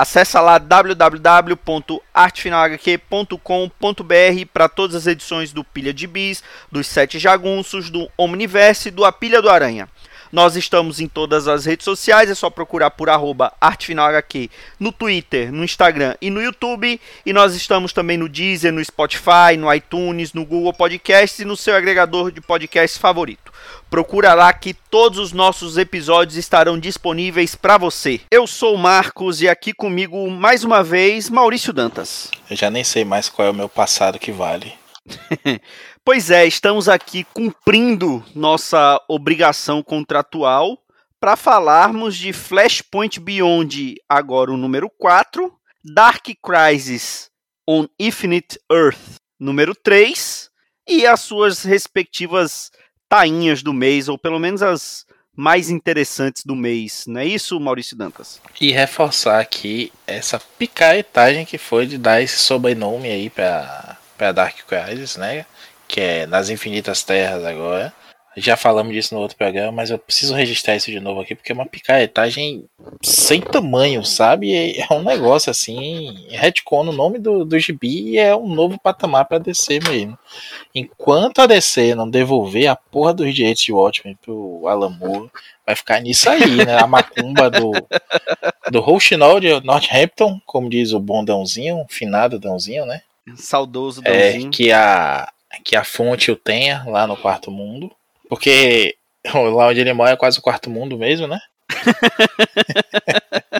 Acesse lá www.artefinalhq.com.br para todas as edições do Pilha de Bis, dos Sete Jagunços, do Omniverse e do A Pilha do Aranha. Nós estamos em todas as redes sociais, é só procurar por arroba ArtefinalHQ no Twitter, no Instagram e no YouTube. E nós estamos também no Deezer, no Spotify, no iTunes, no Google Podcasts e no seu agregador de podcast favorito. Procura lá que todos os nossos episódios estarão disponíveis para você. Eu sou o Marcos e aqui comigo mais uma vez Maurício Dantas. Eu já nem sei mais qual é o meu passado que vale. Pois é, estamos aqui cumprindo nossa obrigação contratual para falarmos de Flashpoint Beyond, agora o número 4, Dark Crisis on Infinite Earth, número 3, e as suas respectivas tainhas do mês, ou pelo menos as mais interessantes do mês, não é isso, Maurício Dantas? E reforçar aqui essa picaretagem que foi de dar esse sobrenome aí para Dark Crisis, né? que é Nas Infinitas Terras agora. Já falamos disso no outro programa, mas eu preciso registrar isso de novo aqui, porque é uma picaretagem sem tamanho, sabe? É, um negócio assim. Retcon o nome do, do gibi é um novo patamar para DC mesmo. Enquanto a DC não devolver a porra dos direitos de Watchmen pro Alan Moore, vai ficar nisso aí, né? A macumba do, do Rouxinol de Northampton, como diz o bom Dãozinho, finado Dãozinho, né? Saudoso é, Dãozinho. É, que a, que a fonte o tenha lá no quarto mundo. Porque lá onde ele mora é quase o quarto mundo mesmo, né?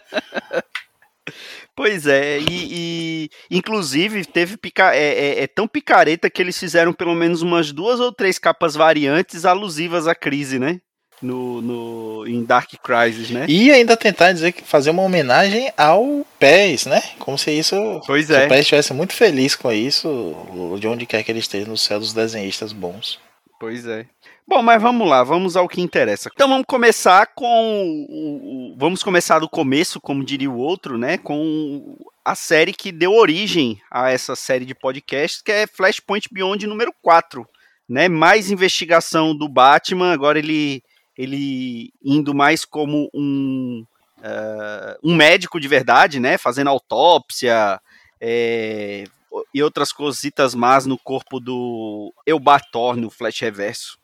Pois é, e, e, inclusive teve pica, é, é, é, tão picareta que eles fizeram pelo menos umas duas ou três capas variantes alusivas à crise, né? no, no, em Dark Crisis, né? E ainda tentar dizer que fazer uma homenagem ao PES, né? Como se isso. Pois se é. o PES estivesse muito feliz com isso, de onde quer que ele esteja, no céu dos desenhistas bons. Pois é. Bom, mas vamos lá, vamos ao que interessa. Então vamos começar com. O, vamos começar do começo, como diria o outro, né? Com a série que deu origem a essa série de podcasts, que é Flashpoint Beyond número 4. Né? Mais investigação do Batman, agora ele ele indo mais como um, uh, um médico de verdade, né? Fazendo autópsia é, e outras cositas más no corpo do Eubator no Flash Reverso.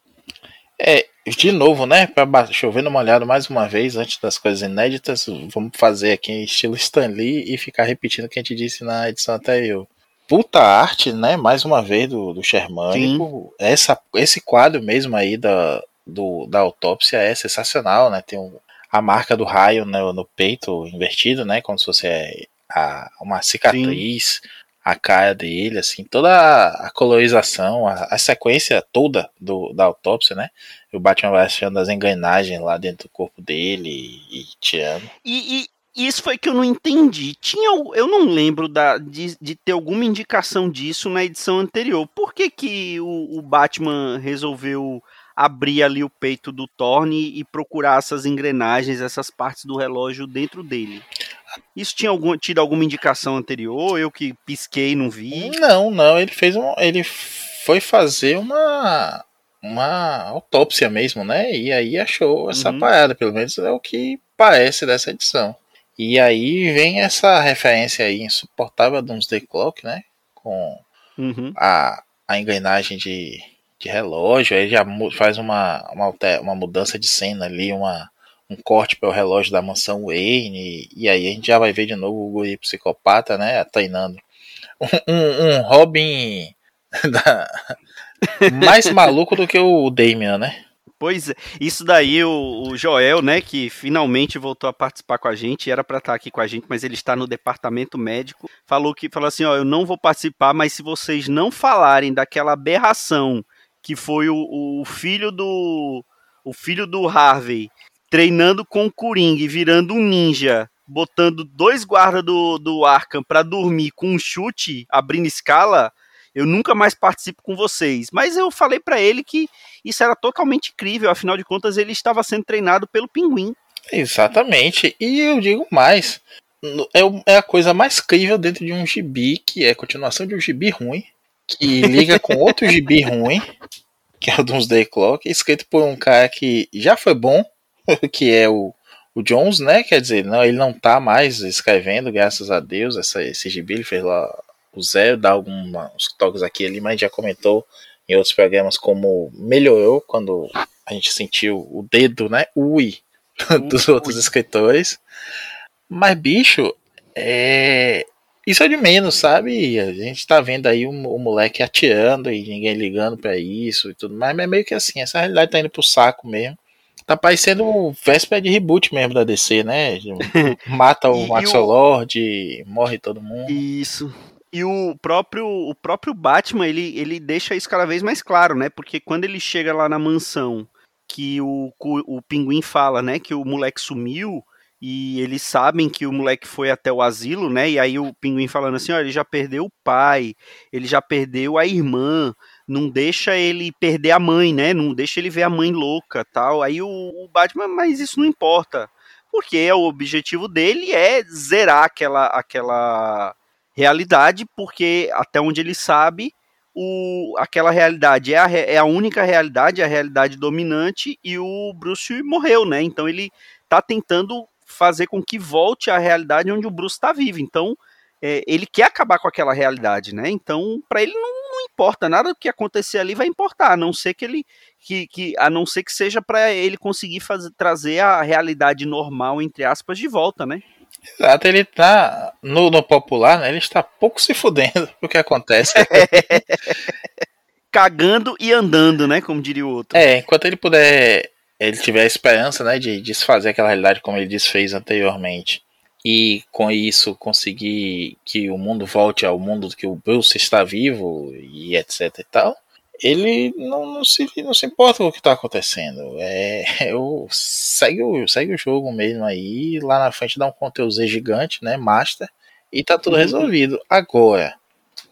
É, de novo, né? Para chover uma olhada mais uma vez, antes das coisas inéditas, vamos fazer aqui em estilo Stan Lee e ficar repetindo o que a gente disse na edição anterior. Puta arte, né? Mais uma vez do, do Shermânico. Essa, esse quadro mesmo aí da, do, da autópsia é sensacional, né? Tem um, a marca do raio no, no, peito invertido, né? Como se fosse é, a, uma cicatriz, Sim. A cara dele, assim, toda a, colorização, a, a, sequência toda do, da autópsia, né? O Batman vai achando as engrenagens lá dentro do corpo dele e, e tirando. E, e, isso foi que eu não entendi. Tinha, eu não lembro da, de, de ter alguma indicação disso na edição anterior. Por que, que o, o Batman resolveu abrir ali o peito do Thorne e procurar essas engrenagens, essas partes do relógio dentro dele. Isso tinha algum, tido alguma indicação anterior? Eu que pisquei não vi? Não, não. Ele fez um, ele foi fazer uma uma autópsia mesmo, né? E aí achou essa uhum. parada, pelo menos é o que parece dessa edição. E aí vem essa referência aí insuportável de uns The Clock, né? Com uhum. a, a engrenagem de de relógio, aí já faz uma, uma, uma mudança de cena ali, uma, um corte para o relógio da mansão Wayne, e, aí a gente já vai ver de novo o guri psicopata, né, treinando. Um, um, um Robin da... mais maluco do que o Damian, né? Pois é, isso daí o, o, Joel, né, que finalmente voltou a participar com a gente, era para estar aqui com a gente, mas ele está no departamento médico, falou que falou assim, ó, eu não vou participar, mas se vocês não falarem daquela aberração que foi o, o filho do o filho do Harvey treinando com o Coringa virando um ninja, botando dois guardas do, do Arkham para dormir com um chute, abrindo escala, eu nunca mais participo com vocês. Mas eu falei para ele que isso era totalmente incrível, afinal de contas ele estava sendo treinado pelo Pinguim. Exatamente. E eu digo mais, é, é a coisa mais crível dentro de um gibi, que é a continuação de um gibi ruim, que liga com outro gibi ruim, que é o Doomsday Clock, escrito por um cara que já foi bom, que é o, o Jones, né? Quer dizer, não, ele não tá mais escrevendo, graças a Deus, essa, esse gibi, ele fez lá o Zero, dá alguns toques aqui ali, mas já comentou em outros programas como melhorou quando a gente sentiu o dedo, né? Ui, dos outros escritores. Mas, bicho, é. Isso é de menos, sabe? A gente tá vendo aí o, o moleque atirando e ninguém ligando para isso e tudo mais, mas é meio que assim, essa realidade tá indo pro saco mesmo. Tá parecendo véspera de reboot mesmo da DC, né? Mata o Max Lord, morre todo mundo. Isso. E o próprio, o próprio Batman, ele, ele deixa isso cada vez mais claro, né? Porque quando ele chega lá na mansão, que o, o, o pinguim fala, né, que o moleque sumiu, e eles sabem que o moleque foi até o asilo, né? E aí o pinguim falando assim: ó, ele já perdeu o pai, ele já perdeu a irmã, não deixa ele perder a mãe, né? Não deixa ele ver a mãe louca, tal. Aí o, o Batman, mas isso não importa, porque o objetivo dele é zerar aquela aquela realidade, porque até onde ele sabe, o, aquela realidade é a, é a única realidade, a realidade dominante, e o Bruce morreu, né? Então ele tá tentando fazer com que volte à realidade onde o Bruce está vivo. Então, é, ele quer acabar com aquela realidade, né? Então, para ele não, importa nada do que acontecer ali vai importar, a não ser que ele que, que a não ser que seja para ele conseguir fazer, trazer a realidade normal entre aspas de volta, né? Exato, ele tá no, no popular, né? Ele está pouco se fudendo o que acontece. Cagando e andando, né? Como diria o outro. É, enquanto ele puder ele tiver a esperança né, de desfazer aquela realidade como ele desfez anteriormente e com isso conseguir que o mundo volte ao mundo que o Bruce está vivo e etc e tal, ele não, não, se, não se importa com o que está acontecendo. É, eu, segue, o, segue o jogo mesmo aí, lá na frente dá um conteúdo gigante, né, master, e tá tudo uhum. resolvido. Agora,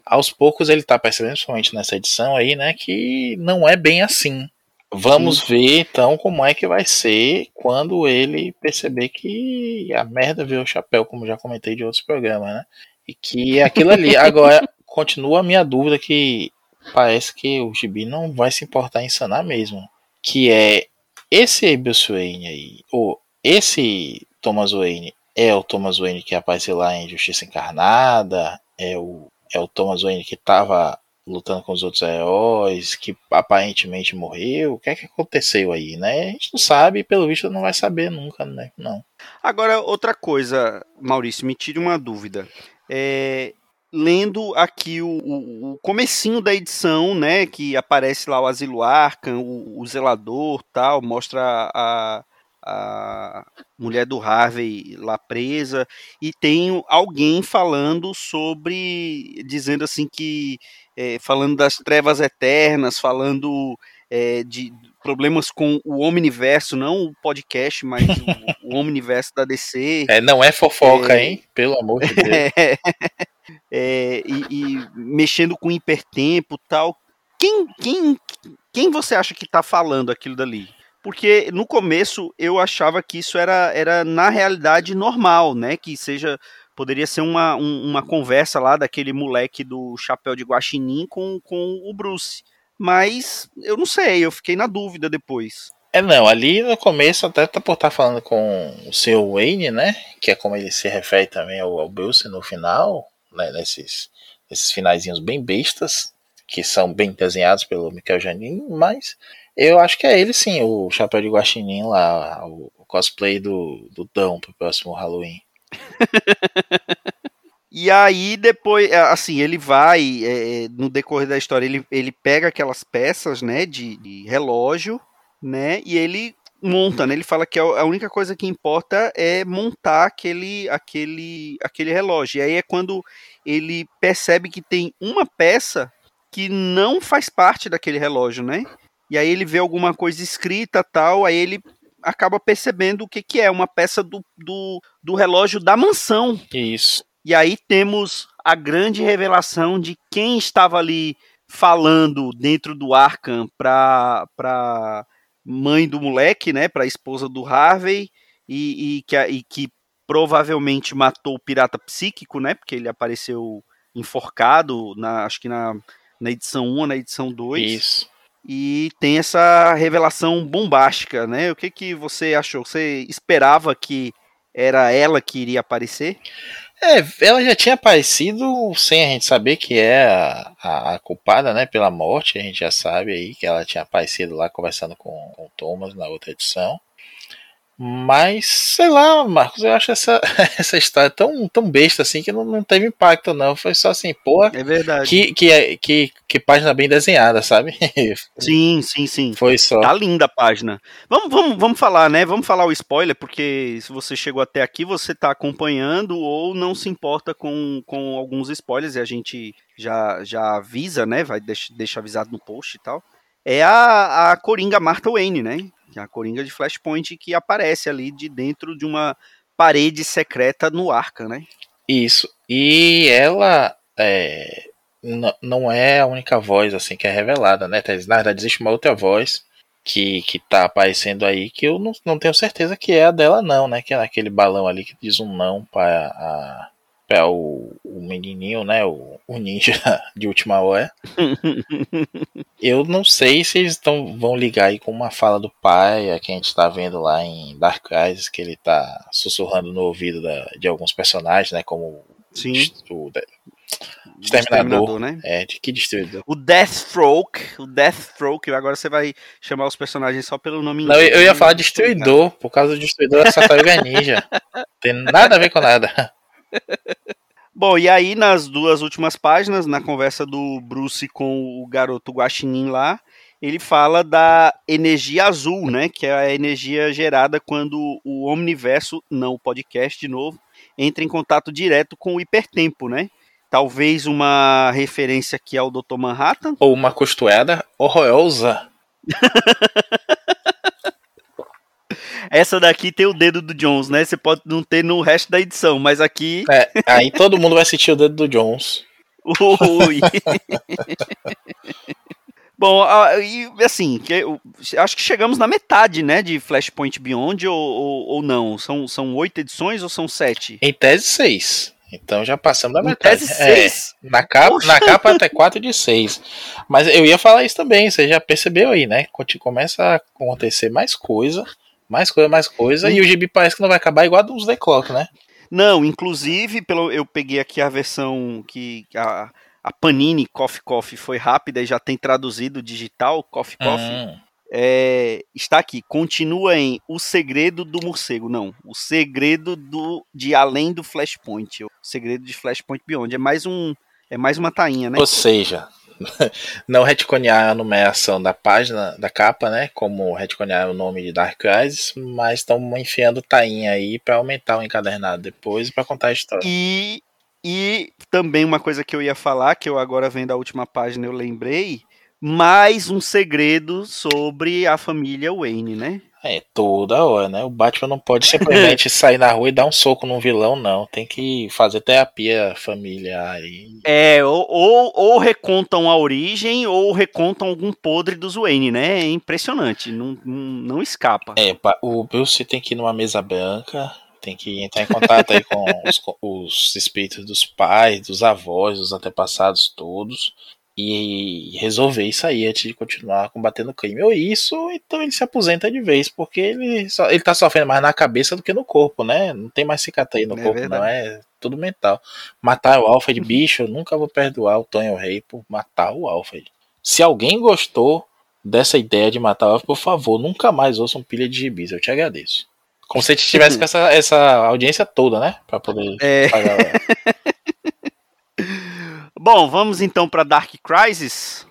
aos poucos ele tá percebendo, principalmente nessa edição aí, né, que não é bem assim. Vamos Sim. ver então como é que vai ser quando ele perceber que a merda veio o chapéu, como já comentei de outros programas, né? E que é aquilo ali. Agora, continua a minha dúvida que parece que o Gibi não vai se importar em sanar mesmo. Que é esse Bruce Wayne aí, ou esse Thomas Wayne é o Thomas Wayne que apareceu lá em Justiça Encarnada, é o, é o Thomas Wayne que estava lutando com os outros heróis, que aparentemente morreu. O que é que aconteceu aí, né? A gente não sabe e pelo visto não vai saber nunca, né? Não. Agora, outra coisa, Maurício, me tire uma dúvida. É, lendo aqui o, o, o, comecinho da edição, né, que aparece lá o Asilo Arkham, o, o zelador, tal, mostra a, a mulher do Harvey lá presa e tem alguém falando sobre dizendo assim que é, falando das trevas eternas, falando é, de problemas com o Omniverso, não o podcast, mas o, o Omniverso da DC. É, não é fofoca, é, hein? Pelo amor de Deus. É, e, e, mexendo com hipertempo tal. Quem, quem, quem você acha que está falando aquilo dali? Porque no começo eu achava que isso era, era na realidade normal, né? Que seja poderia ser uma, um, uma conversa lá daquele moleque do chapéu de guaxinim com, com o Bruce. Mas eu não sei, eu fiquei na dúvida depois. É, não, ali no começo até tá por estar tá falando com o seu Wayne, né? Que é como ele se refere também ao, ao Bruce no final, né? Nesses, nesses finaizinhos bem bestas, que são bem desenhados pelo Michael Janin, mas eu acho que é ele sim, o chapéu de guaxinim lá, o, cosplay do, do Dão pro próximo Halloween. e aí depois, assim, ele vai, é, no decorrer da história, ele, ele pega aquelas peças, né, de, de relógio, né, e ele monta, né? Ele fala que a única coisa que importa é montar aquele, aquele, aquele relógio. E aí é quando ele percebe que tem uma peça que não faz parte daquele relógio, né? E aí ele vê alguma coisa escrita tal, aí ele acaba percebendo o que, que é uma peça do, do, do relógio da mansão. Isso. E aí temos a grande revelação de quem estava ali falando dentro do Arkham para para mãe do moleque, né, para a esposa do Harvey e, e, que, e que provavelmente matou o pirata psíquico, né, porque ele apareceu enforcado na acho que na, na edição 1 ou na edição 2. Isso. E tem essa revelação bombástica, né? O que que você achou? Você esperava que era ela que iria aparecer? É, ela já tinha aparecido sem a gente saber que é a, a, a, culpada, né, pela morte. A gente já sabe aí que ela tinha aparecido lá conversando com, com o Thomas na outra edição. Mas, sei lá, Marcos, eu acho essa, essa história tão, tão besta assim que não, não teve impacto, não. Foi só assim, porra. É verdade. Que, que, que, que página bem desenhada, sabe? Sim, sim, sim. Foi só. Tá linda a página. Vamos, vamos, vamos falar, né? Vamos falar o spoiler, porque se você chegou até aqui, você tá acompanhando ou não se importa com, com alguns spoilers e a gente já, já avisa, né? Vai deixar deixa avisado no post e tal. É a, a Coringa Martha Wayne, né? Que é a Coringa de Flashpoint que aparece ali de dentro de uma parede secreta no Arca, né? Isso. E ela é, não é a única voz assim que é revelada, né? Na verdade, existe uma outra voz que, que tá aparecendo aí que eu não, não tenho certeza que é a dela, não, né? Que é aquele balão ali que diz um não para a para o, o, menininho, né, o, o, ninja de última hora. Eu não sei se eles tão, vão ligar aí com uma fala do pai, a que a gente tá vendo lá em Dark Eyes, que ele tá sussurrando no ouvido da, de alguns personagens, né, como Sim. o, o Exterminador, né? É, de que destruidor? O Deathstroke, o Deathstroke, agora você vai chamar os personagens só pelo nome Não, eu, eu ia falar Destruidor, por causa do Destruidor da Tartaruga Ninja. Tem nada a ver com nada. Bom, e aí nas duas últimas páginas, na conversa do Bruce com o garoto Guaxinim lá, ele fala da energia azul, né, que é a energia gerada quando o Omniverso, não o podcast de novo, entra em contato direto com o hipertempo, né? Talvez uma referência aqui ao Dr. Manhattan. Ou uma costueda horrorosa. Essa daqui tem o dedo do Jones, né? Você pode não ter no resto da edição, mas aqui. É, aí todo mundo vai sentir o dedo do Jones. Ui. Bom, e assim, acho que chegamos na metade, né, de Flashpoint Beyond ou, ou, ou não? São, são oito edições ou são sete? Em tese, seis. Então já passamos da em metade. Tese seis. É, na, capa, na capa até 4 de 6. Mas eu ia falar isso também, você já percebeu aí, né? Começa a acontecer mais coisa mais coisa, mais coisa, e o gibi parece que não vai acabar igual a dos The Clock, né? Não, inclusive, pelo, eu peguei aqui a versão que a, a Panini Coffee Coffee foi rápida e já tem traduzido digital Coffee Coffee. Hum. É, está aqui, continua em O Segredo do Morcego. Não, O Segredo do de Além do Flashpoint. O Segredo de Flashpoint Beyond. É mais um. É mais uma tainha, né? Ou seja, não retconear a numeração da página, da capa, né? Como retconear o nome de Dark Crisis, mas estão enfiando tainha aí para aumentar o encadernado depois e para contar a história. E, e também uma coisa que eu ia falar, que eu agora vendo a última página eu lembrei, mais um segredo sobre a família Wayne, né? É, toda hora, né? O Batman não pode simplesmente sair na rua e dar um soco num vilão, não. Tem que fazer terapia familiar. E... É, ou, ou, ou, recontam a origem ou recontam algum podre dos Wayne, né? É impressionante, não, não, não escapa. É, o Bruce tem que ir numa mesa branca, tem que entrar em contato aí com os, os espíritos dos pais, dos avós, dos antepassados todos e resolver isso aí antes de continuar combatendo o crime. Ou isso, então ele se aposenta de vez, porque ele, só, ele tá sofrendo mais na cabeça do que no corpo, né? Não tem mais cicatriz no é corpo, verdade. não. É tudo mental. Matar o Alfred, bicho, eu nunca vou perdoar o Tonho Rei por matar o Alfred. Se alguém gostou dessa ideia de matar o Alfred, por favor, nunca mais ouçam pilha de gibis, eu te agradeço. Como se a gente tivesse com essa, essa audiência toda, né? Pra poder é. pagar. Bom, vamos então para Dark Crisis.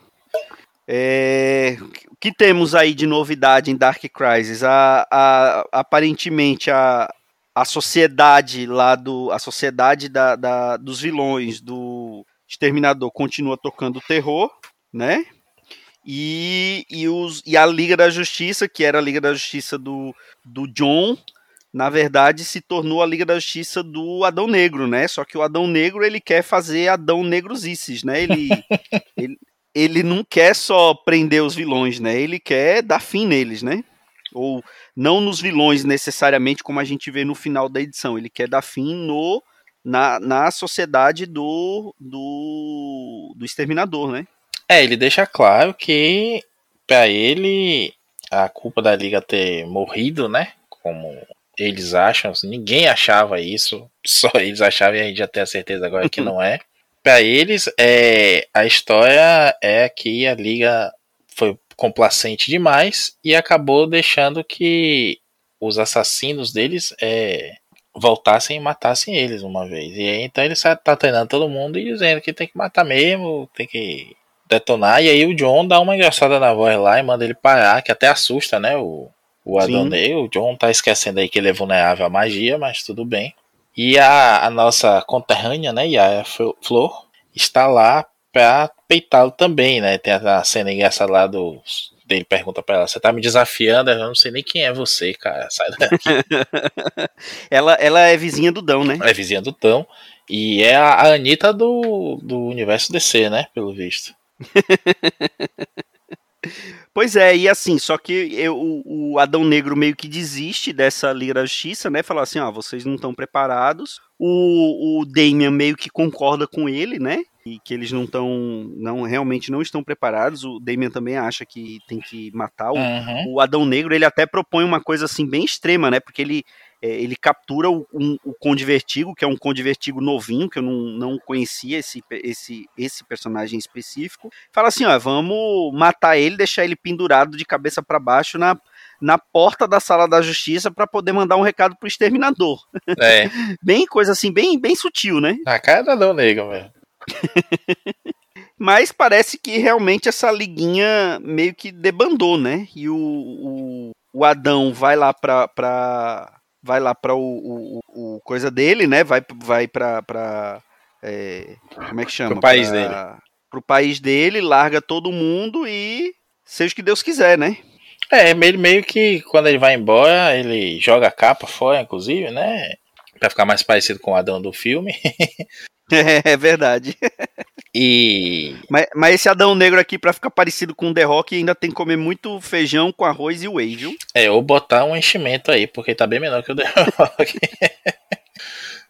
É, o que temos aí de novidade em Dark Crisis? A, a, aparentemente a, a sociedade lá do. A sociedade da, da, dos vilões do Exterminador continua tocando terror, né? E, e, os, e a Liga da Justiça, que era a Liga da Justiça do, do John, na verdade se tornou a Liga da Justiça do Adão Negro, né? Só que o Adão Negro ele quer fazer Adão Negrosices, né? Ele, ele, ele não quer só prender os vilões, né? Ele quer dar fim neles, né? Ou não nos vilões necessariamente, como a gente vê no final da edição. Ele quer dar fim no na, na sociedade do, do, do exterminador, né? É, ele deixa claro que para ele a culpa da Liga ter morrido, né? Como eles acham, ninguém achava isso, só eles achavam e a gente já tem a certeza agora que não é. Para eles, é, a história é que a Liga foi complacente demais e acabou deixando que os assassinos deles é, voltassem e matassem eles uma vez. E aí, então ele tá treinando todo mundo e dizendo que tem que matar mesmo, tem que detonar. E aí o John dá uma engraçada na voz lá e manda ele parar, que até assusta, né? O, o Adonai. O John tá esquecendo aí que ele é vulnerável à magia, mas tudo bem. E a, a nossa conterrânea, né, Yaya Flor, está lá pra peitá-lo também, né? Tem a cena engraçada lá do. Ele pergunta pra ela: Você tá me desafiando? Eu não sei nem quem é você, cara. Sai daqui. ela, ela é vizinha do Dão, né? É vizinha do Dão. E é a, a Anitta do, do universo DC, né? Pelo visto. Pois é, e assim, só que eu, o Adão Negro meio que desiste dessa Liga da Justiça, né? Falar assim, ó, vocês não estão preparados. O, o Damian meio que concorda com ele, né? E que eles não estão, não realmente não estão preparados. O Damian também acha que tem que matar o, uhum. o Adão Negro. Ele até propõe uma coisa assim bem extrema, né? Porque ele é, ele captura o, um, o Conde Vertigo, que é um Conde Vertigo novinho, que eu não, não conhecia esse, esse, esse personagem específico. Fala assim, ó, vamos matar ele, deixar ele pendurado de cabeça para baixo na, na porta da sala da justiça para poder mandar um recado pro exterminador. É. bem coisa assim, bem, bem sutil, né? A cara não nega, velho. Mas parece que realmente essa liguinha meio que debandou, né? E o, o, o Adão vai lá pra, pra, vai lá para o, o, o, coisa dele, né? Vai, vai para pra é, como é que chama? Pro país pra, dele. Pro país dele, larga todo mundo e seja o que Deus quiser, né? É, meio, meio que quando ele vai embora, ele joga a capa fora, inclusive, né? Pra ficar mais parecido com o Adão do filme. É, é verdade. E. Mas, mas esse Adão Negro aqui, pra ficar parecido com o The Rock, ainda tem que comer muito feijão com arroz e whey, viu? É, ou botar um enchimento aí, porque tá bem menor que o The Rock.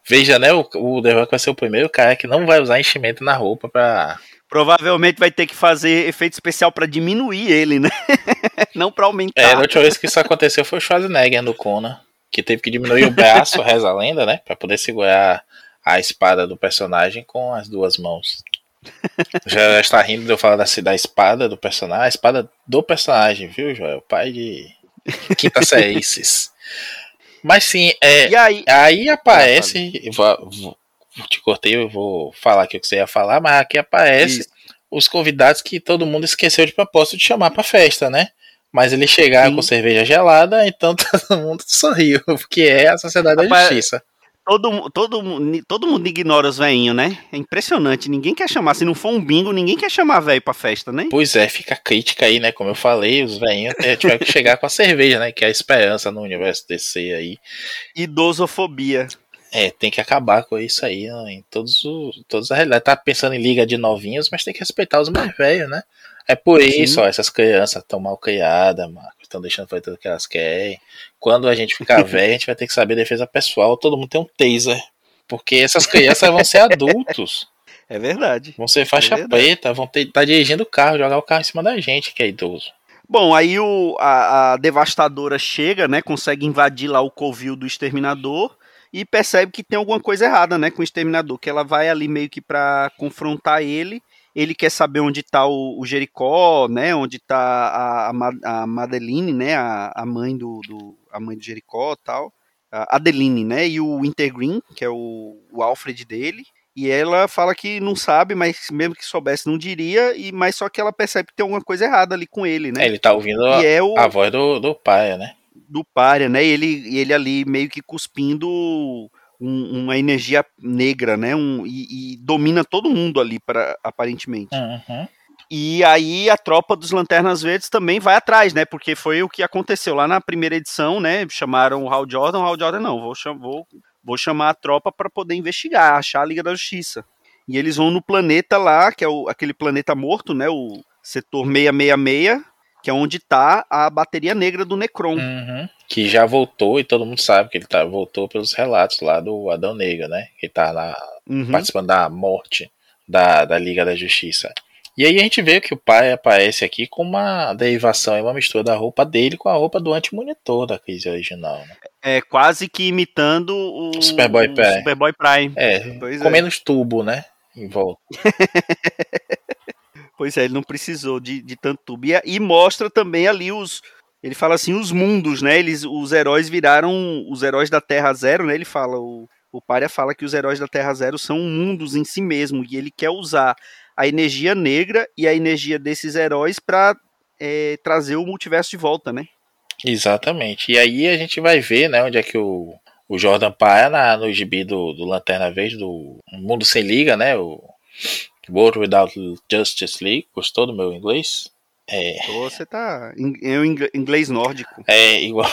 Veja, né? O, o The Rock vai ser o primeiro cara que não vai usar enchimento na roupa pra. Provavelmente vai ter que fazer efeito especial para diminuir ele, né? não para aumentar. É, a última vez que isso aconteceu foi o Schwarzenegger no Conan, que teve que diminuir o braço, reza a lenda, né? Pra poder segurar a espada do personagem com as duas mãos. Já está rindo de eu falar da, da espada do personagem. A espada do personagem, viu, Joel? Pai de quinta série. Mas sim, é, aí? aí aparece. Vou, vou, te cortei, eu vou falar aqui o que você ia falar, mas aqui aparece Isso. os convidados que todo mundo esqueceu de propósito de chamar pra festa, né? Mas ele chegaram sim. com cerveja gelada, então todo mundo sorriu, porque é a Sociedade da Justiça. Todo, todo, todo mundo ignora os veinhos, né? É impressionante. Ninguém quer chamar. Se não for um bingo, ninguém quer chamar velho pra festa, né? Pois é, fica crítica aí, né? Como eu falei, os veinhos tiveram que chegar com a cerveja, né? Que é a esperança no universo DC aí. Idosofobia. É, tem que acabar com isso aí, né? em todos os, todas as realidades. Tá pensando em liga de novinhos, mas tem que respeitar os mais velhos, né? É por isso, ó, essas crianças estão mal criadas, Marco. Estão deixando fazer tudo que elas querem. Quando a gente ficar velho, a gente vai ter que saber defesa pessoal. Todo mundo tem um taser. Porque essas crianças vão ser adultos. É verdade. Vão ser faixa é preta, vão estar tá dirigindo o carro, jogar o carro em cima da gente, que é idoso. Bom, aí o, a, a devastadora chega, né? Consegue invadir lá o covil do exterminador e percebe que tem alguma coisa errada, né, com o exterminador, que ela vai ali meio que para confrontar ele ele quer saber onde está o, o, Jericó, né? Onde está a, a, Madeline, né? A, a mãe do, do, a mãe do Jericó, tal. A Adeline, né? E o Wintergreen, que é o, o Alfred dele. E ela fala que não sabe, mas mesmo que soubesse não diria, e mas só que ela percebe que tem alguma coisa errada ali com ele, né? É, ele tá ouvindo a, é o, a voz do, do pai, né? Do pai, né? E ele, ele ali meio que cuspindo um, uma energia negra, né? Um, e, e, domina todo mundo ali, para aparentemente. Uhum. E aí a tropa dos Lanternas Verdes também vai atrás, né? Porque foi o que aconteceu lá na primeira edição, né? Chamaram o Hal Jordan, o Hal Jordan não, vou, cham vou, vou chamar a tropa para poder investigar, achar a Liga da Justiça. E eles vão no planeta lá, que é o, aquele planeta morto, né? O setor 666, que é onde tá a bateria negra do Necron. Uhum. Que já voltou, e todo mundo sabe que ele tá, voltou pelos relatos lá do Adão Negro, né? Que tá lá uhum. participando da morte da, da Liga da Justiça. E aí a gente vê que o pai aparece aqui com uma derivação e uma mistura da roupa dele com a roupa do anti-monitor da crise original. Né? É quase que imitando o Superboy Prime. Superboy Prime. É, pois com é. menos tubo, né? Em volta. pois é, ele não precisou de, de tanto tubo. E, e, mostra também ali os. Ele fala assim, os mundos, né? Eles, os heróis viraram os heróis da Terra Zero, né? Ele fala, o, o fala que os heróis da Terra Zero são mundos em si mesmo. E ele quer usar a energia negra e a energia desses heróis para é, trazer o multiverso de volta, né? Exatamente. E aí a gente vai ver, né, onde é que o, o Jordan Paia na, no gibi do, do Lanterna Verde, do Mundo Sem Liga, né? O World Without Justice League. Gostou do meu inglês? É... Você tá em, em inglês nórdico. É, igual.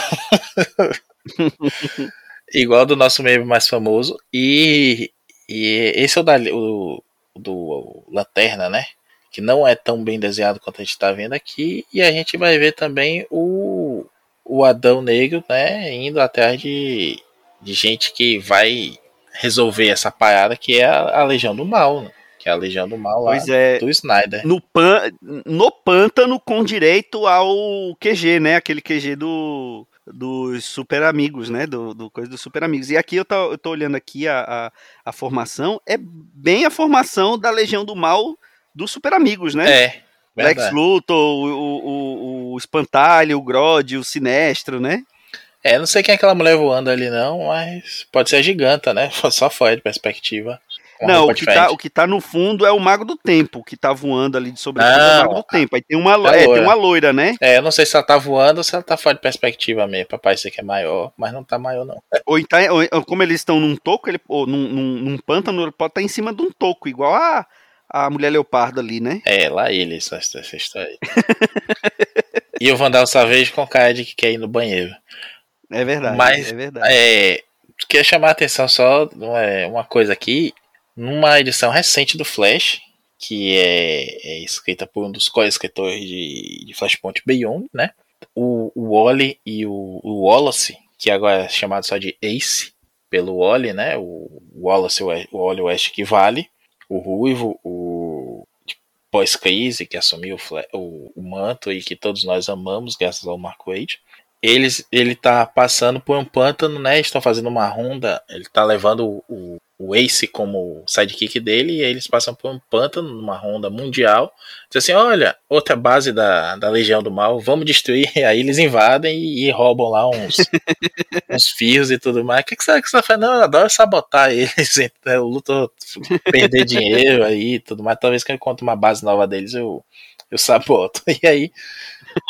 igual do nosso meme mais famoso. E, e esse é o, da, o do Lanterna, né? Que não é tão bem desenhado quanto a gente está vendo aqui. E a gente vai ver também o, o Adão Negro, né? Indo atrás de, de gente que vai resolver essa parada que é a, a Legião do Mal, né? Que é a Legião do Mal lá é, do Snyder. No, pan, no pântano com direito ao QG, né? Aquele QG do, dos super amigos, né? Do, do coisa dos super amigos. E aqui eu tô, eu tô olhando aqui a, a, a, formação, é bem a formação da Legião do Mal dos super amigos, né? É. Verdade. Lex Luthor, o, o, o Espantalho, o Grod, o Sinestro, né? É, não sei quem é aquela mulher voando ali não, mas pode ser a giganta, né? Só fora de perspectiva. Não, o que, tá, o que tá no fundo é o Mago do Tempo, que tá voando ali de sobretudo é o Mago do Tempo. Aí tem uma, é, tem uma loira, né? É, eu não sei se ela tá voando ou se ela tá fora de perspectiva mesmo, pra parecer que é maior, mas não tá maior não. Ou, então, ou como eles estão num toco, ele, ou num, num, num pântano, ele pode estar tá em cima de um toco, igual a, a Mulher Leopardo ali, né? É, lá ele, essa, essa história. e o Vandal Savage com cara de que quer ir no banheiro. É verdade, mas, é verdade. É, queria chamar a atenção só é, uma coisa aqui numa edição recente do Flash, que é, é escrita por um dos co-escritores de, de, Flashpoint Beyond, né? O, o Wally e o, o, Wallace, que agora é chamado só de Ace, pelo Wally, né? O Wallace, o Wally West que vale, o Ruivo, o pós-crise, que assumiu o, o, manto e que todos nós amamos, graças ao Mark Wade. Eles, ele tá passando por um pântano, né? Estão fazendo uma ronda. Ele tá levando o, o Ace como sidekick dele, e aí eles passam por um pântano numa ronda mundial. Diz assim: olha, outra base da, da Legião do Mal, vamos destruir. E aí eles invadem e, e roubam lá uns, uns fios e tudo mais. O que, que você, que você faz? Não, eu adoro sabotar eles. Então, eu luto perder dinheiro aí e tudo mais. Talvez que eu encontre uma base nova deles, eu, eu saboto. E aí.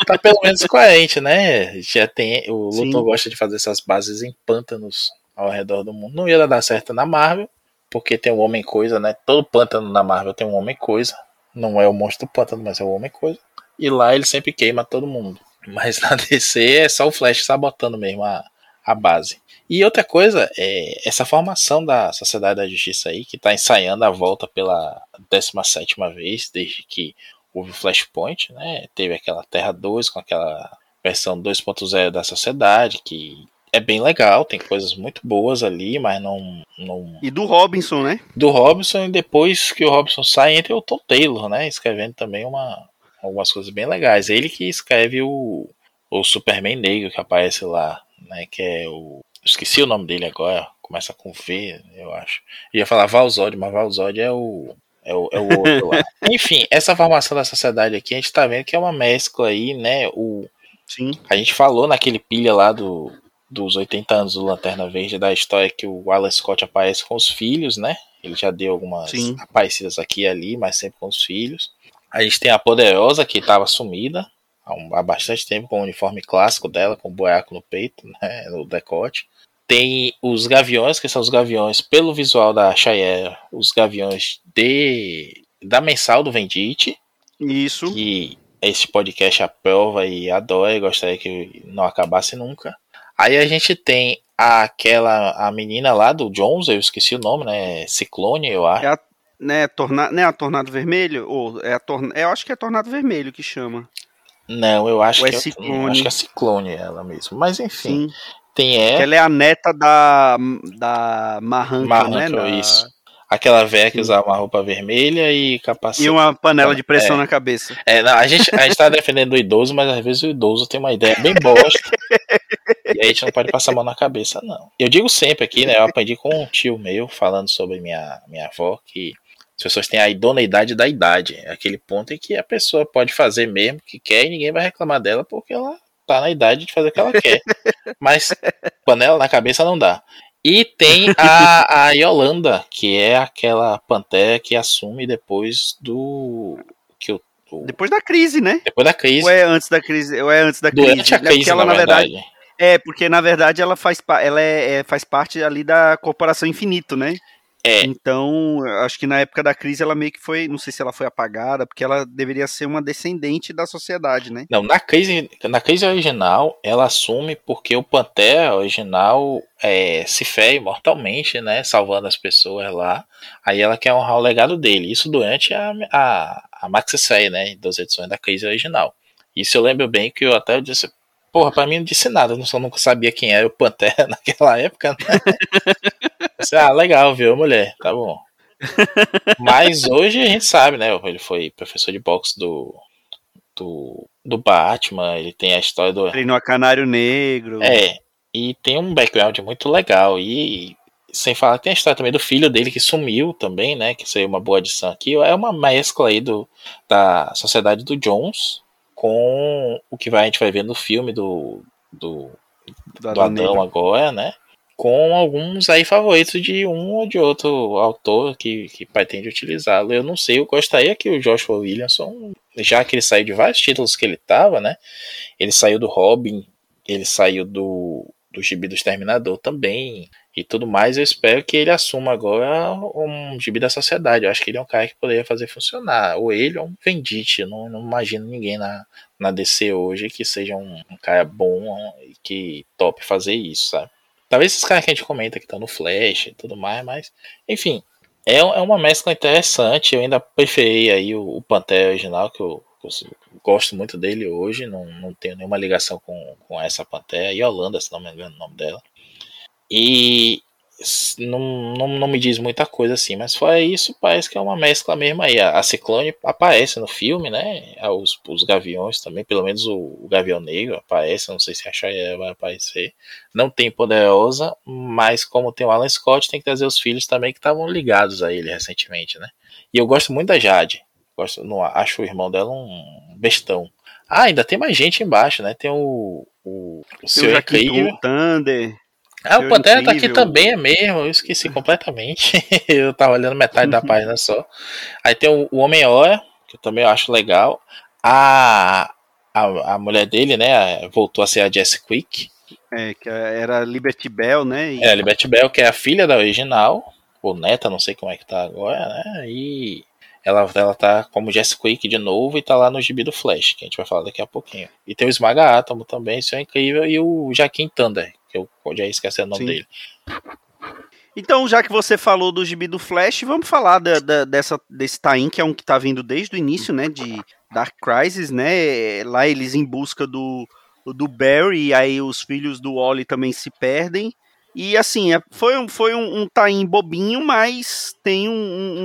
Tá pelo menos coerente, né? Já tem, o Luthor gosta de fazer essas bases em pântanos ao redor do mundo. Não ia dar certo na Marvel, porque tem o Homem Coisa, né? Todo pântano na Marvel tem um Homem Coisa. Não é o monstro do pântano, mas é o Homem Coisa. E lá ele sempre queima todo mundo. Mas na DC é só o Flash sabotando mesmo a, a base. E outra coisa, é essa formação da Sociedade da Justiça aí, que está ensaiando a volta pela 17 vez, desde que houve Flashpoint, né? Teve aquela Terra 2 com aquela versão 2.0 da sociedade, que é bem legal, tem coisas muito boas ali, mas não, não. E do Robinson, né? Do Robinson, e depois que o Robinson sai, entra o Tom Taylor, né? Escrevendo também uma, algumas coisas bem legais. Ele que escreve o, o Superman Negro que aparece lá, né? Que é o. Esqueci o nome dele agora, começa com V, eu acho. ia falar Valzod, mas Valzod é o. É o, é o outro lá. Enfim, essa formação da sociedade aqui, a gente tá vendo que é uma mescla aí, né? O, Sim. A gente falou naquele pilha lá do, dos 80 anos do Lanterna Verde, da história que o Alan Scott aparece com os filhos, né? Ele já deu algumas Sim. aparecidas aqui e ali, mas sempre com os filhos. A gente tem a Poderosa, que estava sumida há, um, há, bastante tempo, com o uniforme clássico dela, com o buraco no peito, né, no decote. Tem os Gaviões, que são os Gaviões, pelo visual da Shayera, os Gaviões de, da mensal do Vendite. Isso. Que esse podcast aprova e adora e gostaria que não acabasse nunca. Aí a gente tem aquela a menina lá do Jones, eu esqueci o nome, né? Ciclone, eu acho. É a, né, torna, né, a Tornado Vermelho? Ou é a torna, eu acho que é Tornado Vermelho que chama. Não, eu acho Ou é que Ciclone. acho que é Ciclone ela mesmo. Mas enfim, Sim. tem Que ela, ela é a neta da, da Marranca, Marranca, né? da- isso. aquela velha que usava uma roupa vermelha e capacete. E uma panela de pressão É. na cabeça. É, não, a gente, a gente tá defendendo o idoso, mas às vezes o idoso tem uma ideia bem bosta. e aí a gente não pode passar a mão na cabeça, não. Eu digo sempre aqui, né? Eu aprendi com um tio meu falando sobre minha, minha avó que as pessoas têm a idoneidade da idade. É aquele ponto em que a pessoa pode fazer mesmo o que quer e ninguém vai reclamar dela porque ela tá na idade de fazer o que ela quer. Mas panela na cabeça não dá. E tem a, a Yolanda, que é aquela pantera que assume depois do. Que o, o- Depois da crise, né? depois da crise. Ou é antes da crise? Ou é antes da crise? durante a porque crise, ela, na verdade. É, porque na verdade ela faz, ela é, é- faz parte ali da Corporação Infinito, né? É. Então, acho que na época da crise ela meio que foi, não sei se ela foi apagada, porque ela deveria ser uma descendente da sociedade, né? Não, na crise, na crise original, ela assume porque o Pantera original é, se fere mortalmente, né? Salvando as pessoas lá. Aí ela quer honrar o legado dele. Isso durante a, a, a Maxi série, né? Das edições da crise original. Isso eu lembro bem que eu até disse. Porra, pra mim não disse nada, eu só nunca sabia quem era o Pantera naquela época, né? Ah, legal, viu, mulher? Tá bom. Mas hoje a gente sabe, né? Ele foi professor de boxe do, do, do Batman, ele tem a história do. Treinou a Canário Negro. É, e tem um background muito legal. E sem falar que tem a história também do filho dele que sumiu também, né? Que seria uma boa adição aqui. É uma mescla aí do, da Sociedade do Jones com o que a gente vai ver no filme do, do, do do Adão agora, né? Com alguns aí favoritos de um ou de outro autor que, que pretende utilizá-lo. Eu não sei, eu gostaria que o Joshua Williamson, já que ele saiu de vários títulos que ele tava, né? Ele saiu do Robin, ele saiu do, do Gibi do Exterminador também e tudo mais. Eu espero que ele assuma agora um Gibi da Sociedade. Eu acho que ele é um cara que poderia fazer funcionar. Ou ele ou um Vendite. Não, não imagino ninguém na, na DC hoje que seja um, um cara bom e que tope fazer isso, sabe? Talvez esses caras que a gente comenta que estão no Flash e tudo mais, mas enfim, é, é uma mescla interessante. Eu ainda preferi aí o, o Pantera original, que eu, que eu gosto muito dele hoje, não, não tenho nenhuma ligação com, com essa Pantera, e Holanda, se não me engano o nome dela. E não, não, não me diz muita coisa assim, mas fora isso, parece que é uma mescla mesmo aí. A, a Ciclone aparece no filme, né? Ah, Os, os Gaviões também, pelo menos o, o Gavião Negro aparece, não sei se a Shaya vai aparecer. Não tem Poderosa, mas como tem o Alan Scott, tem que trazer os filhos também que estavam ligados a ele recentemente, né? E eu gosto muito da Jade. Gosto, não, acho o irmão dela um bestão. Ah, ainda tem mais gente embaixo, né? Tem o. O, o o Jaquim Incrível. Thunder. Ah, o Pantera tá aqui Incrível. também, é mesmo. Eu esqueci completamente. eu tava olhando metade da página só. Aí tem o, Homem-Hora, que eu também acho legal. A, a, a mulher dele, né? Voltou a ser a Jessie Quick. É, que era Liberty Bell, né? E É, Liberty Bell, que é a filha da original. Ou neta, não sei como é que tá agora, né? E ela, ela tá como Jessie Quick de novo e tá lá no gibi do Flash, que a gente vai falar daqui a pouquinho. E tem o Esmaga Átomo também, isso é incrível. E o Jaquim Thunder, que eu já esqueci o nome Sim. dele. Então, já que você falou do gibi do Flash, vamos falar da, da- dessa, desse tain, que é um que tá vindo desde o início, né? De Dark Crisis, né? Lá eles em busca do, do Barry, e aí os filhos do Wally também se perdem. E assim, é- foi, um, foi um, um tain bobinho, mas tem um. um-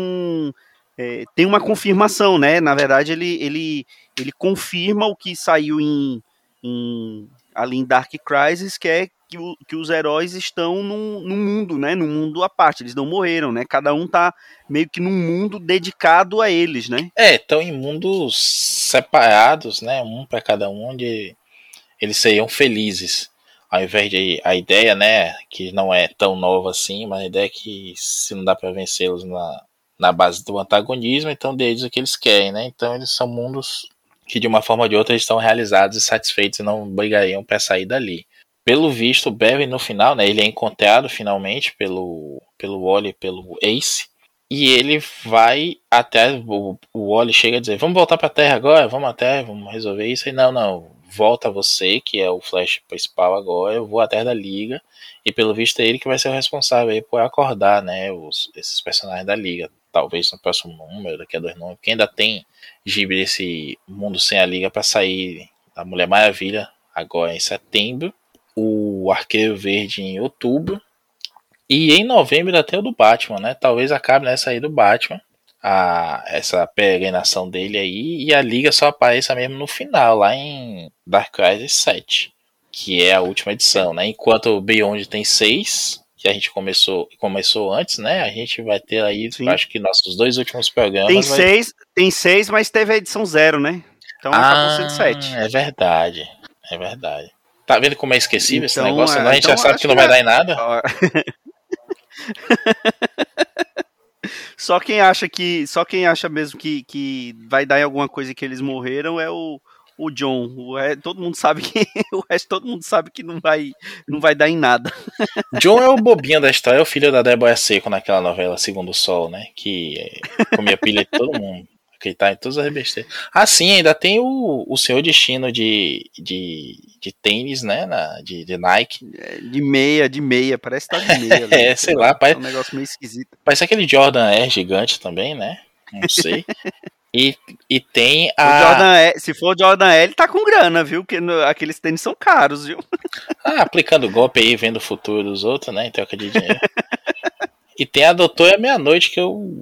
um, é, tem uma confirmação, né? Na verdade, ele, ele, ele confirma o que saiu em, em ali em Dark Crisis, que é que, o- que os heróis estão num, num mundo, né? Num mundo à parte. Eles não morreram, né? Cada um tá meio que num mundo dedicado a eles, né? É, estão em mundos separados, né? Um para cada um, onde eles seriam felizes. Ao invés de a ideia, né, que não é tão nova assim, mas a ideia é que se não dá para vencê-los na, na base do antagonismo, então deles o que eles querem, né? Então eles são mundos que de uma forma ou de outra estão realizados e satisfeitos e não brigariam para sair dali. Pelo visto, o Barry no final, né, ele é encontrado finalmente pelo pelo Wally, pelo Ace. E ele vai até. O, o Wally chega a dizer: Vamos voltar pra Terra agora? Vamos até, vamos resolver isso. E não, não. Volta você, que é o Flash principal agora. Eu vou à Terra da Liga. E pelo visto é ele que vai ser o responsável aí por acordar, né? Os, esses personagens da Liga. Talvez no próximo número, daqui a dois números. Porque ainda tem gibi desse Mundo Sem a Liga para sair da Mulher Maravilha agora em setembro. O Arqueiro Verde em outubro e em novembro até o do Batman, né? Talvez acabe nessa aí do Batman. A, essa peregrinação dele aí. E a liga só apareça mesmo no final, lá em Dark Crisis 7. Que é a última edição, né? Enquanto o Beyond tem seis, que a gente começou, começou antes, né? A gente vai ter aí, Sim. acho que nossos dois últimos programas. Tem vai... seis, tem seis, mas teve a edição zero, né? Então ah, acabou sendo sete. É verdade, é verdade. Tá vendo como é esquecível então, esse negócio? É, a gente então, já sabe que não vai é... dar em nada. só quem acha que. Só quem acha mesmo que, que vai dar em alguma coisa que eles morreram é o, o John. O resto, todo mundo sabe que. O resto todo mundo sabe que não vai, não vai dar em nada. John é o bobinho da história, é o filho da Débora Seco naquela novela Segundo o Sol, né? Que comia pilha de todo mundo acreditar em todas as besteiras. Ah, sim, ainda tem o, o seu destino de, de, de tênis, né? Na, de, de Nike. É, de meia, de meia, parece que tá de meia. é, sei lá, parece. É um negócio meio esquisito. Parece aquele Jordan Air gigante também, né? Não sei. E, e tem a. Jordan se for o Jordan L, tá com grana, viu? Porque no, aqueles tênis são caros, viu? Ah, aplicando golpe aí, vendo o futuro dos outros, né? Em troca de dinheiro. e tem a Doutora Meia-Noite, que eu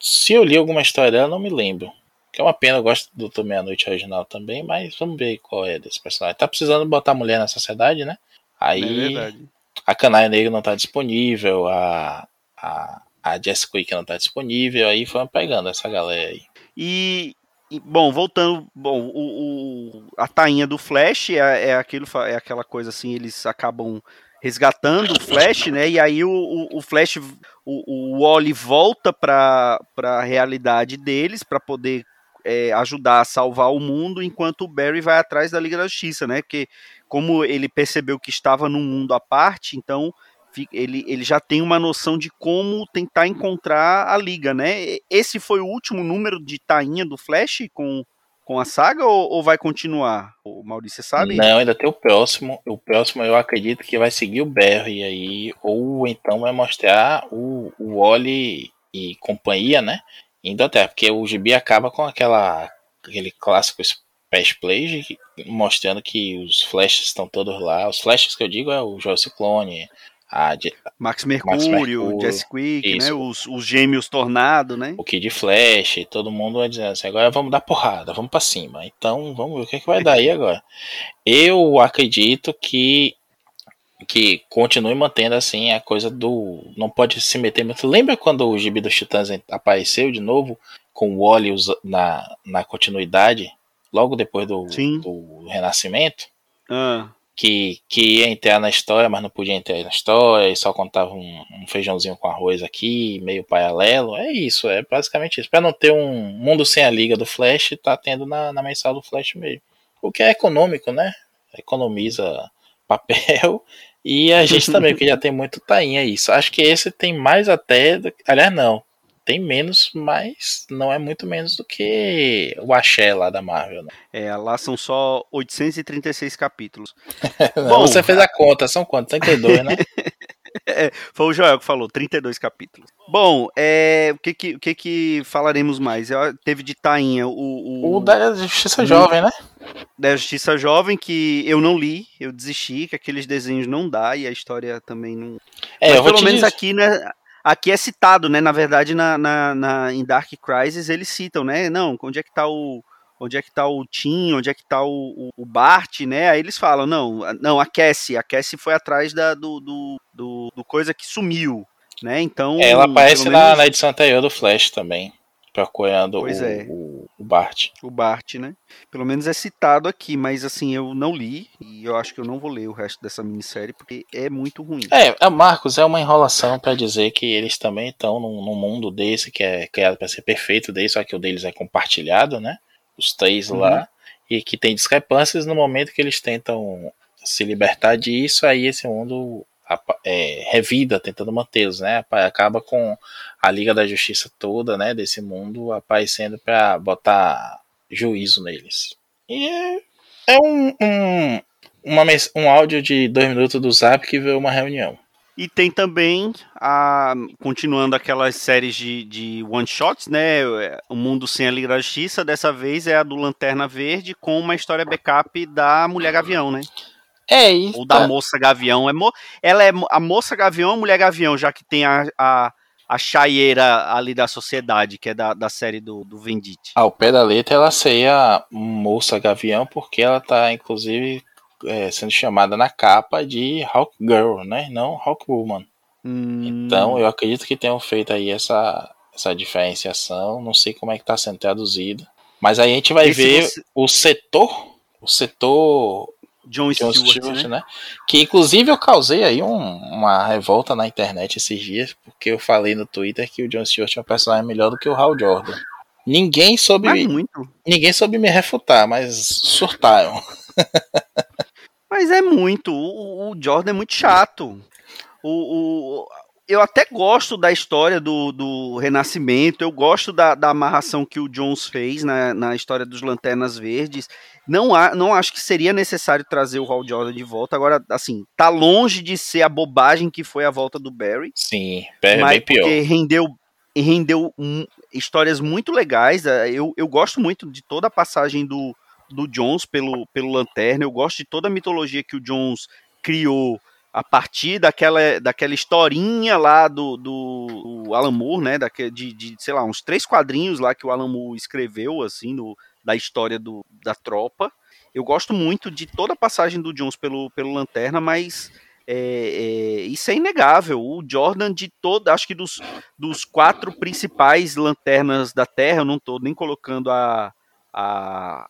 se eu li alguma história dela, não me lembro. Que é uma pena, eu gosto do Doutor Meia-Noite original também, mas vamos ver qual é desse personagem. Tá precisando botar mulher na sociedade, né? Aí é a Canaia Negra não tá disponível, a, a, a Jessica Quick não tá disponível, aí foram pegando essa galera aí. E, e bom, voltando, bom, o, o, a tainha do Flash é, é, aquilo, é aquela coisa assim, eles acabam resgatando o Flash, né? E aí o, o, o Flash, o, o Wally volta para a realidade deles para poder é, ajudar a salvar o mundo, enquanto o Barry vai atrás da Liga da Justiça, né? Porque como ele percebeu que estava num mundo à parte, então ele, ele já tem uma noção de como tentar encontrar a Liga, né? Esse foi o último número de tainha do Flash com com a saga ou, ou vai continuar? O Maurício, sabe? Não, ainda tem o próximo. O próximo eu acredito que vai seguir o Barry aí, ou então vai mostrar o, o Wally e companhia, né? Indo até, porque o GB acaba com aquela aquele clássico Splash Play mostrando que os flashes estão todos lá. Os flashes que eu digo é o Joel Ciclone, a Max Mercúrio, Max Mercúrio Jesse Quick, né? Os, os gêmeos Tornado, né? O Kid Flash, todo mundo vai dizendo assim, agora vamos dar porrada, vamos para cima. Então, vamos ver o que, é que vai dar aí agora. Eu acredito que que continue mantendo assim a coisa do não pode se meter muito. Lembra quando o Gibi dos Titãs apareceu de novo com o Wally na, na continuidade, logo depois do, do Renascimento? Ah que, que ia entrar na história, mas não podia entrar na história, e só contava um, um feijãozinho com arroz aqui, meio paralelo. É isso, é basicamente isso. Para não ter um mundo sem a liga do Flash, tá tendo na, na mensal do Flash mesmo. O que é econômico, né? Economiza papel e a gente também, que já tem muito tainha isso. Acho que esse tem mais até. Aliás, não tem menos, mas não é muito menos do que o Axé lá da Marvel. Né? É, lá são só 836 capítulos. não, Bom, você fez a conta, são quantos? 32, né? é, foi o Joel que falou, 32 capítulos. Bom, é, o que que, o que que falaremos mais? Teve de tainha o... O, o da Justiça Jovem, né? Da Justiça Jovem, que eu não li, eu desisti, que aqueles desenhos não dá e a história também não... É, Mas pelo menos dizer... aqui, né, aqui é citado, né? Na verdade, na, na, na, em Dark Crisis eles citam, né? Não, onde é que tá o. Onde é que tá o Tim, onde é que tá o, o, Bart, né? Aí eles falam, não, não, a Cassie, a Cassie foi atrás da, do, do, do, do coisa que sumiu, né? Então. É, ela aparece menos... na, na edição anterior do Flash também procurando o, é. o, o, Bart. O Bart, né? Pelo menos é citado aqui, mas assim, eu não li e eu acho que eu não vou ler o resto dessa minissérie porque é muito ruim. É, é Marcos, é uma enrolação para dizer que eles também estão num, num, mundo desse que é criado para ser perfeito desse, só que o deles é compartilhado, né? Os três uhum. lá, e que tem discrepâncias no momento que eles tentam se libertar disso, aí esse mundo é, revida, tentando mantê-los, né? Acaba com a Liga da Justiça toda, né? Desse mundo aparecendo para botar juízo neles. E é, é um, um, uma, um áudio de dois minutos do Zap que veio uma reunião. E tem também, a, continuando aquelas séries de, de one-shots, né? O Mundo Sem a Liga da Justiça, dessa vez é a do Lanterna Verde, com uma história backup da Mulher Gavião, né? É isso. Ou da Moça Gavião. É mo, ela é a Moça Gavião ou a Mulher Gavião, já que tem a, a, a chaieira ali da sociedade, que é da, da série do, do Vendite. Ao pé da letra, ela seria Moça Gavião, porque ela tá, inclusive, é, sendo chamada na capa de Hawk Girl, né? Não Hawk Woman. Hum. Então eu acredito que tenham feito aí essa, essa diferenciação. Não sei como é que está sendo traduzido. Mas aí a gente vai Esse ver você... o setor. O setor. John, John Stewart, Stewart né? né? Que inclusive eu causei aí um, uma revolta na internet esses dias, porque eu falei no Twitter que o John Stewart é um personagem melhor do que o Hal Jordan. Ninguém soube. Ninguém soube me refutar, mas surtaram. Mas é muito. O, o Jordan é muito chato. O, o, eu até gosto da história do, do Renascimento, eu gosto da, da amarração que o Jones fez na, na história dos Lanternas Verdes. Não, há, não acho que seria necessário trazer o Hal Jordan de volta. Agora, assim, tá longe de ser a bobagem que foi a volta do Barry. Sim, Barry é bem pior. Porque rendeu, rendeu um, histórias muito legais. Eu, eu gosto muito de toda a passagem do, do Jones pelo, pelo Lanterna. Eu gosto de toda a mitologia que o Jones criou a partir daquela, daquela historinha lá do, do, do Alan Moore, né? Daquele, de, de, sei lá, uns três quadrinhos lá que o Alan Moore escreveu, assim, no, da história do, da tropa. Eu gosto muito de toda a passagem do Jones pelo, pelo Lanterna, mas é, é, isso é inegável. O Jordan de todo, acho que dos, dos quatro principais lanternas da Terra, eu não estou nem colocando a, a,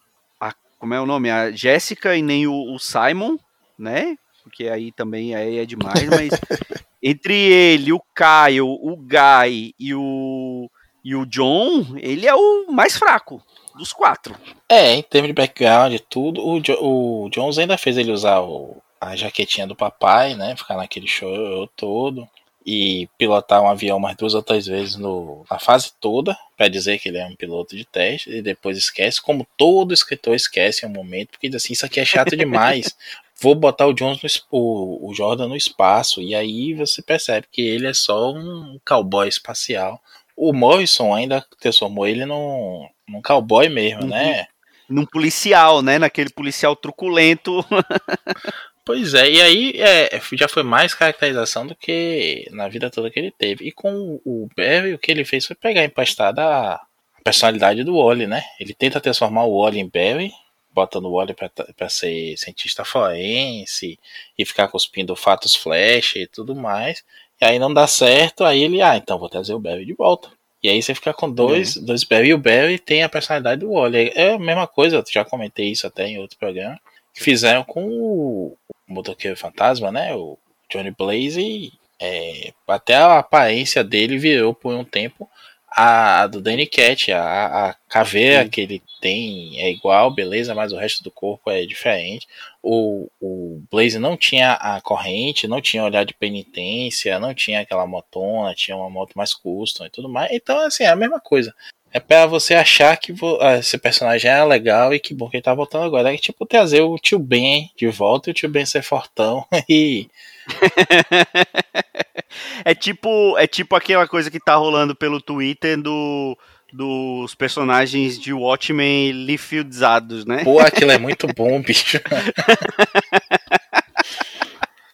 como é o nome? A Jéssica e nem o, o, Simon, né? Porque aí também aí é demais, mas entre ele, o Kyle, o Guy e o, e o John, ele é o mais fraco dos quatro. É, em termos de background e tudo, o, jo, o Jones ainda fez ele usar o, a jaquetinha do papai, né? Ficar naquele show todo e pilotar um avião mais duas ou três vezes no, na fase toda, para dizer que ele é um piloto de teste, e depois esquece, como todo escritor esquece em um momento, porque diz assim, isso aqui é chato demais. Vou botar o, Jones no, o, o Jordan no espaço, e aí você percebe que ele é só um cowboy espacial. O Morrison ainda transformou ele num, num cowboy mesmo, uhum. né? Num policial, né? Naquele policial truculento. Pois é, e aí é, já foi mais caracterização do que na vida toda que ele teve. E com o Barry, o que ele fez foi pegar emprestada a personalidade do Wally, né? Ele tenta transformar o Wally em Barry, botando o Wally para ser cientista forense e ficar cuspindo fatos flash e tudo mais. E aí não dá certo, aí ele, ah, então vou trazer o Barry de volta. E aí você fica com dois, uhum. dois Barry. E o Barry tem a personalidade do Wally. É a mesma coisa, eu já comentei isso até em outro programa. Que fizeram com o, motoqueiro fantasma, né? O Johnny Blaze, é, até a aparência dele virou por um tempo a, a do Danny Cat, a, a caveira Sim. que ele tem é igual, beleza, mas o resto do corpo é diferente. O, o Blaze não tinha a corrente, não tinha olhar de penitência, não tinha aquela motona, tinha uma moto mais custom e tudo mais. Então, assim, é a mesma coisa. É pra você achar que ah, esse personagem é legal e que bom que ele tá voltando agora. É tipo trazer o tio Ben de volta e o tio Ben ser fortão e. é tipo é tipo aquela coisa que tá rolando pelo Twitter do dos personagens de Watchmen lifieldizados, né? Pô, aquilo é muito bom, bicho.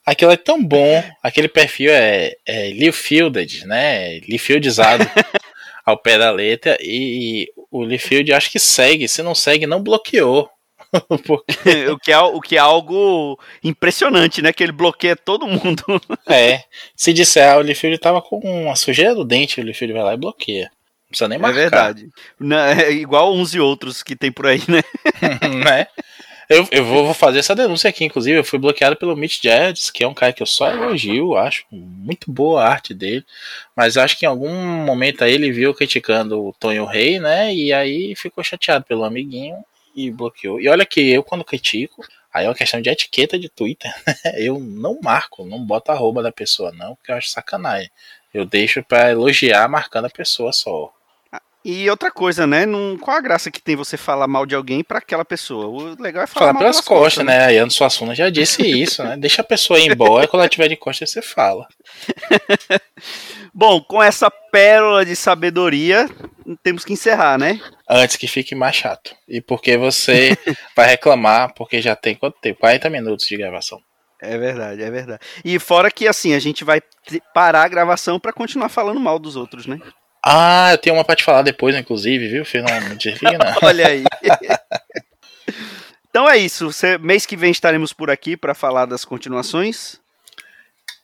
aquilo é tão bom. Aquele perfil é, é Liefielded, né? Liefieldizado ao pé da letra e o Liefeld acho que segue, se não segue, não bloqueou. Porque... o, que é, o que é algo impressionante, né? Que ele bloqueia todo mundo. é. Se disser, ah, o Liefeld tava com uma sujeira do dente, o Liefeld vai lá e bloqueia. Não precisa nem é marcar. É verdade. Não, é igual uns e outros que tem por aí, né? né? Eu, eu vou fazer essa denúncia aqui, inclusive. Eu fui bloqueado pelo Mitch Jets, que é um cara que eu só elogio, acho muito boa a arte dele. Mas acho que em algum momento aí ele viu criticando o Tonho Rei, né? E aí ficou chateado pelo amiguinho e bloqueou. E olha que eu, quando critico, Aí é uma questão de etiqueta de Twitter. eu não marco, não boto a arroba da pessoa, não, porque eu acho sacanagem. Eu deixo para elogiar marcando a pessoa só. E outra coisa, né? Não, qual a graça que tem você falar mal de alguém para aquela pessoa? O legal é falar, falar mal pelas costas, costas, né? Aí Ano Suassuna já disse isso, né? Deixa a pessoa ir embora, quando ela tiver de costas você fala. Bom, com essa pérola de sabedoria, temos que encerrar, né? Antes que fique mais chato. E porque você vai reclamar, porque já tem quanto tempo? 40 minutos de gravação. É verdade, é verdade. E fora que assim, a gente vai parar a gravação para continuar falando mal dos outros, né? Ah, eu tenho uma pra te falar depois, inclusive, viu? Filho, não, não. Olha aí. então é isso. mês que vem estaremos por aqui para falar das continuações.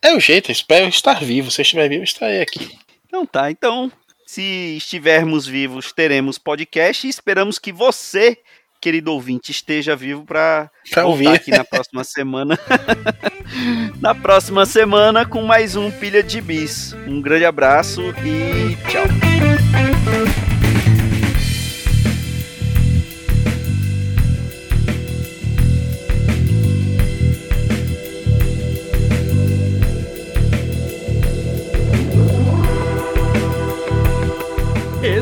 É o jeito, espero estar vivo. Se eu estiver vivo, estarei aqui. Então tá, então, se estivermos vivos, teremos podcast e esperamos que você querido ouvinte, esteja vivo para ouvir aqui na próxima semana. na próxima semana com mais um Pilha de Bis. Um grande abraço e tchau.